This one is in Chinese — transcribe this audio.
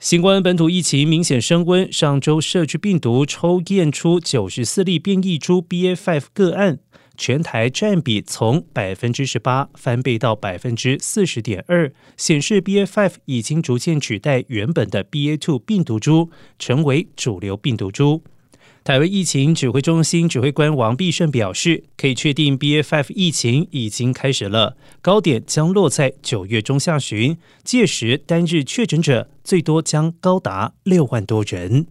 新冠本土疫情明显升温，上周社区病毒抽验出九十四例变异株 BA.5 个案，全台占比从百分之十八翻倍到百分之四十点二，显示 BA.5 已经逐渐取代原本的 BA.2 病毒株，成为主流病毒株。台湾疫情指挥中心指挥官王必胜表示，可以确定 BA.5 疫情已经开始了，高点将落在九月中下旬，届时单日确诊者最多将高达六万多人。